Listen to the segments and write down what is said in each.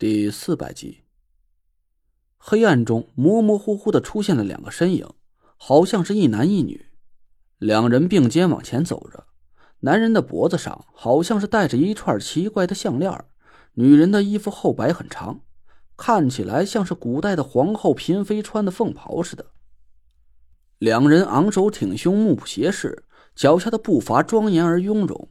第四百集，黑暗中模模糊糊的出现了两个身影，好像是一男一女。两人并肩往前走着，男人的脖子上好像是戴着一串奇怪的项链，女人的衣服后摆很长，看起来像是古代的皇后嫔妃穿的凤袍似的。两人昂首挺胸，目不斜视，脚下的步伐庄严而雍容。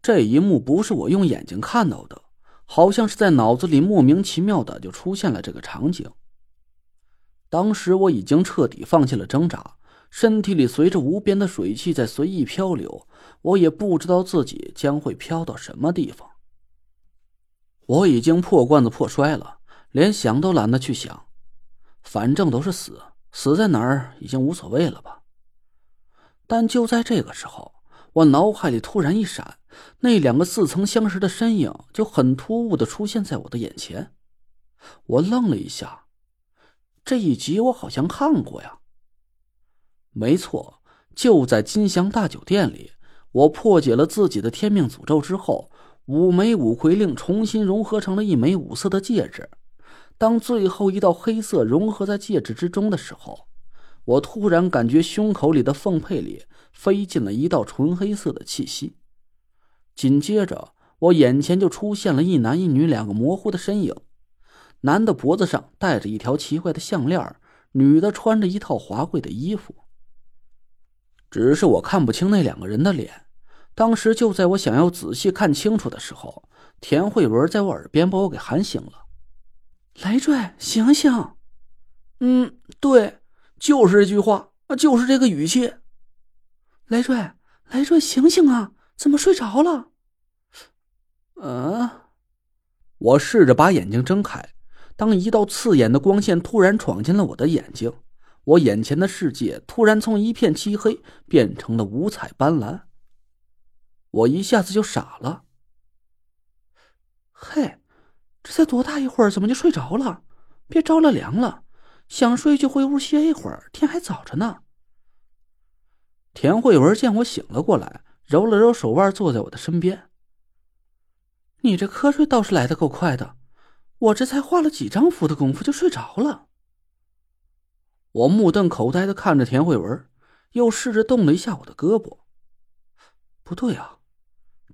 这一幕不是我用眼睛看到的。好像是在脑子里莫名其妙的就出现了这个场景。当时我已经彻底放弃了挣扎，身体里随着无边的水汽在随意漂流，我也不知道自己将会飘到什么地方。我已经破罐子破摔了，连想都懒得去想，反正都是死，死在哪儿已经无所谓了吧。但就在这个时候，我脑海里突然一闪。那两个似曾相识的身影就很突兀的出现在我的眼前，我愣了一下，这一集我好像看过呀。没错，就在金祥大酒店里，我破解了自己的天命诅咒之后，五枚五魁令重新融合成了一枚五色的戒指。当最后一道黑色融合在戒指之中的时候，我突然感觉胸口里的凤佩里飞进了一道纯黑色的气息。紧接着，我眼前就出现了一男一女两个模糊的身影。男的脖子上戴着一条奇怪的项链，女的穿着一套华贵的衣服。只是我看不清那两个人的脸。当时就在我想要仔细看清楚的时候，田慧文在我耳边把我给喊醒了：“来拽，醒醒！”“嗯，对，就是这句话，就是这个语气。”“雷坠，雷坠，醒醒啊！”怎么睡着了？嗯，我试着把眼睛睁开，当一道刺眼的光线突然闯进了我的眼睛，我眼前的世界突然从一片漆黑变成了五彩斑斓，我一下子就傻了。嘿，这才多大一会儿，怎么就睡着了？别着了凉了，想睡就回屋歇一会儿，天还早着呢。田慧文见我醒了过来。揉了揉手腕，坐在我的身边。你这瞌睡倒是来的够快的，我这才画了几张符的功夫就睡着了。我目瞪口呆的看着田慧文，又试着动了一下我的胳膊。不对啊，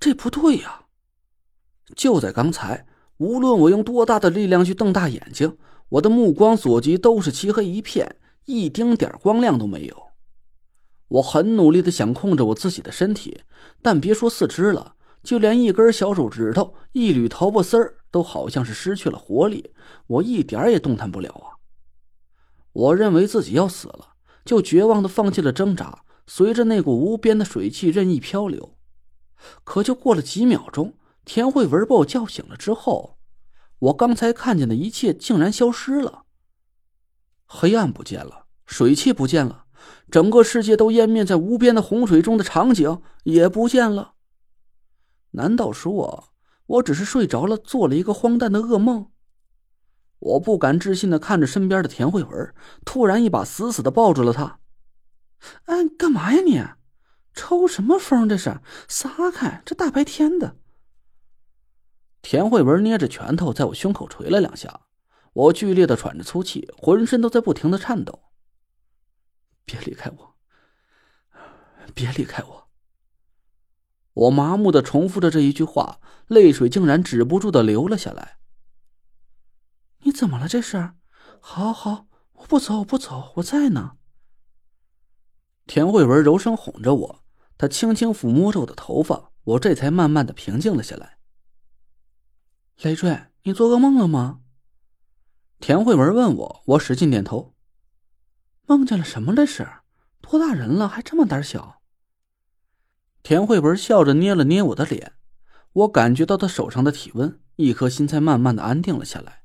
这不对呀！就在刚才，无论我用多大的力量去瞪大眼睛，我的目光所及都是漆黑一片，一丁点光亮都没有。我很努力的想控制我自己的身体，但别说四肢了，就连一根小手指头、一缕头发丝儿都好像是失去了活力，我一点也动弹不了啊！我认为自己要死了，就绝望的放弃了挣扎，随着那股无边的水汽任意漂流。可就过了几秒钟，田慧文把我叫醒了之后，我刚才看见的一切竟然消失了，黑暗不见了，水汽不见了。整个世界都湮灭在无边的洪水中的场景也不见了。难道说我只是睡着了，做了一个荒诞的噩梦？我不敢置信的看着身边的田慧文，突然一把死死的抱住了她。哎，干嘛呀你？抽什么风？这是撒开！这大白天的。田慧文捏着拳头在我胸口捶了两下，我剧烈的喘着粗气，浑身都在不停的颤抖。别离开我！别离开我！我麻木的重复着这一句话，泪水竟然止不住的流了下来。你怎么了？这是？好好，我不走，我不走，我在呢。田慧文柔声哄着我，她轻轻抚摸着我的头发，我这才慢慢的平静了下来。雷坠，你做噩梦了吗？田慧文问我，我使劲点头。梦见了什么？这是多大人了还这么胆小？田慧文笑着捏了捏我的脸，我感觉到他手上的体温，一颗心才慢慢的安定了下来。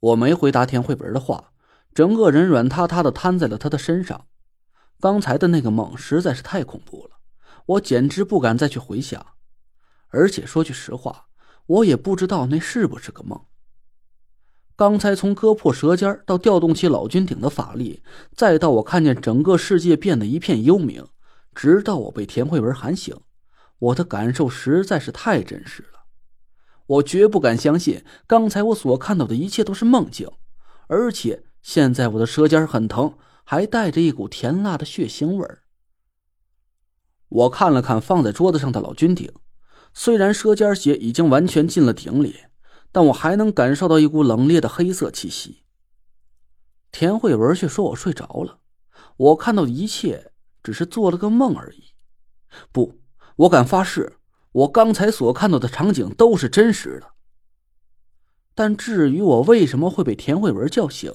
我没回答田慧文的话，整个人软塌塌的瘫在了他的身上。刚才的那个梦实在是太恐怖了，我简直不敢再去回想。而且说句实话，我也不知道那是不是个梦。刚才从割破舌尖到调动起老君鼎的法力，再到我看见整个世界变得一片幽冥，直到我被田慧文喊醒，我的感受实在是太真实了。我绝不敢相信刚才我所看到的一切都是梦境，而且现在我的舌尖很疼，还带着一股甜辣的血腥味儿。我看了看放在桌子上的老君鼎，虽然舌尖血已经完全进了鼎里，但我还能感受到一股冷冽的黑色气息。田慧文却说我睡着了，我看到的一切只是做了个梦而已。不，我敢发誓，我刚才所看到的场景都是真实的。但至于我为什么会被田慧文叫醒，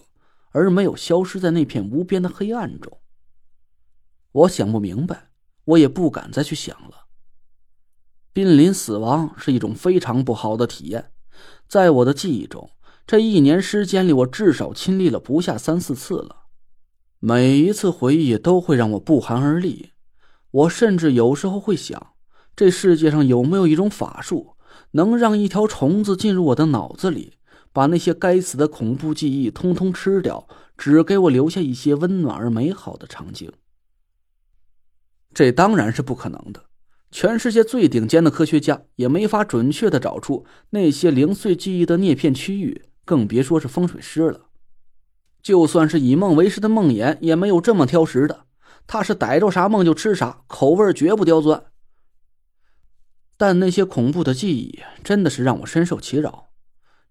而没有消失在那片无边的黑暗中，我想不明白。我也不敢再去想了。濒临死亡是一种非常不好的体验，在我的记忆中，这一年时间里，我至少亲历了不下三四次了。每一次回忆都会让我不寒而栗。我甚至有时候会想，这世界上有没有一种法术，能让一条虫子进入我的脑子里，把那些该死的恐怖记忆通通吃掉，只给我留下一些温暖而美好的场景。这当然是不可能的，全世界最顶尖的科学家也没法准确的找出那些零碎记忆的裂片区域，更别说是风水师了。就算是以梦为食的梦魇，也没有这么挑食的，他是逮着啥梦就吃啥，口味绝不刁钻。但那些恐怖的记忆真的是让我深受其扰。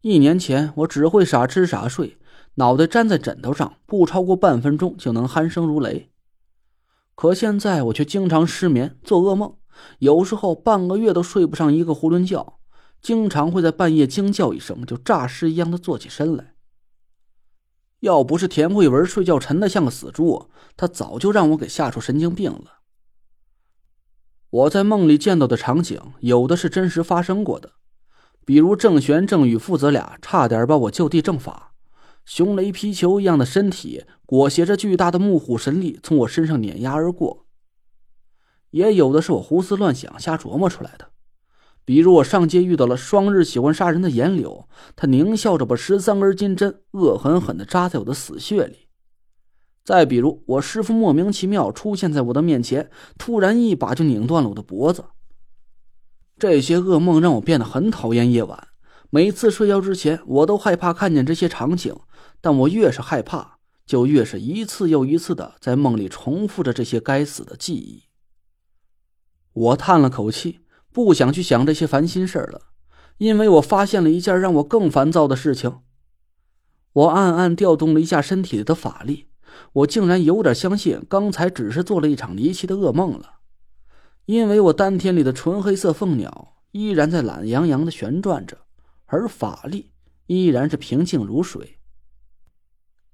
一年前，我只会傻吃傻睡，脑袋粘在枕头上，不超过半分钟就能鼾声如雷。可现在我却经常失眠，做噩梦，有时候半个月都睡不上一个囫囵觉，经常会在半夜惊叫一声就诈尸一样的坐起身来。要不是田慧文睡觉沉的像个死猪，他早就让我给吓出神经病了。我在梦里见到的场景，有的是真实发生过的，比如郑玄、郑宇父子俩差点把我就地正法。熊雷皮球一样的身体裹挟着巨大的木虎神力从我身上碾压而过，也有的是我胡思乱想瞎琢磨出来的，比如我上街遇到了双日喜欢杀人的颜柳，他狞笑着把十三根金针恶狠狠地扎在我的死穴里；再比如我师傅莫名其妙出现在我的面前，突然一把就拧断了我的脖子。这些噩梦让我变得很讨厌夜晚，每次睡觉之前，我都害怕看见这些场景。但我越是害怕，就越是一次又一次的在梦里重复着这些该死的记忆。我叹了口气，不想去想这些烦心事了，因为我发现了一件让我更烦躁的事情。我暗暗调动了一下身体里的法力，我竟然有点相信刚才只是做了一场离奇的噩梦了，因为我丹田里的纯黑色凤鸟依然在懒洋洋的旋转着，而法力依然是平静如水。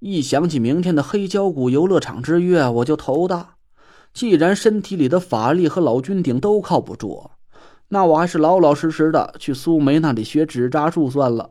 一想起明天的黑胶谷游乐场之约，我就头大。既然身体里的法力和老君鼎都靠不住，那我还是老老实实的去苏梅那里学纸扎术算了。